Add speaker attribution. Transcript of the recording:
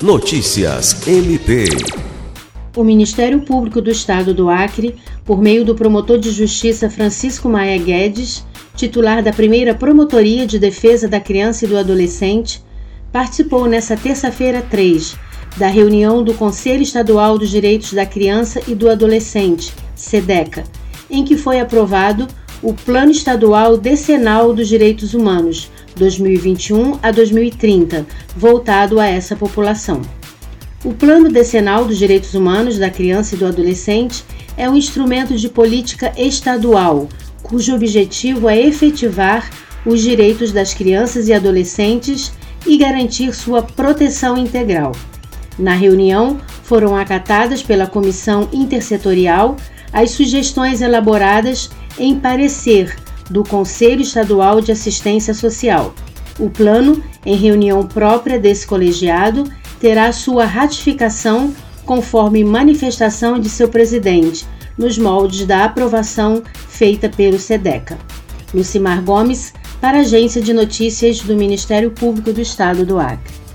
Speaker 1: Notícias MP.
Speaker 2: O Ministério Público do Estado do Acre, por meio do promotor de justiça Francisco Maia Guedes, titular da primeira Promotoria de Defesa da Criança e do Adolescente, participou nesta terça-feira 3 da reunião do Conselho Estadual dos Direitos da Criança e do Adolescente, SEDECA, em que foi aprovado o Plano Estadual Decenal dos Direitos Humanos 2021 a 2030, voltado a essa população. O Plano Decenal dos Direitos Humanos da Criança e do Adolescente é um instrumento de política estadual, cujo objetivo é efetivar os direitos das crianças e adolescentes e garantir sua proteção integral. Na reunião, foram acatadas pela Comissão Intersetorial as sugestões elaboradas em parecer do Conselho Estadual de Assistência Social. O plano, em reunião própria desse colegiado, terá sua ratificação conforme manifestação de seu presidente, nos moldes da aprovação feita pelo SEDECA. Lucimar Gomes, para a Agência de Notícias do Ministério Público do Estado do Acre.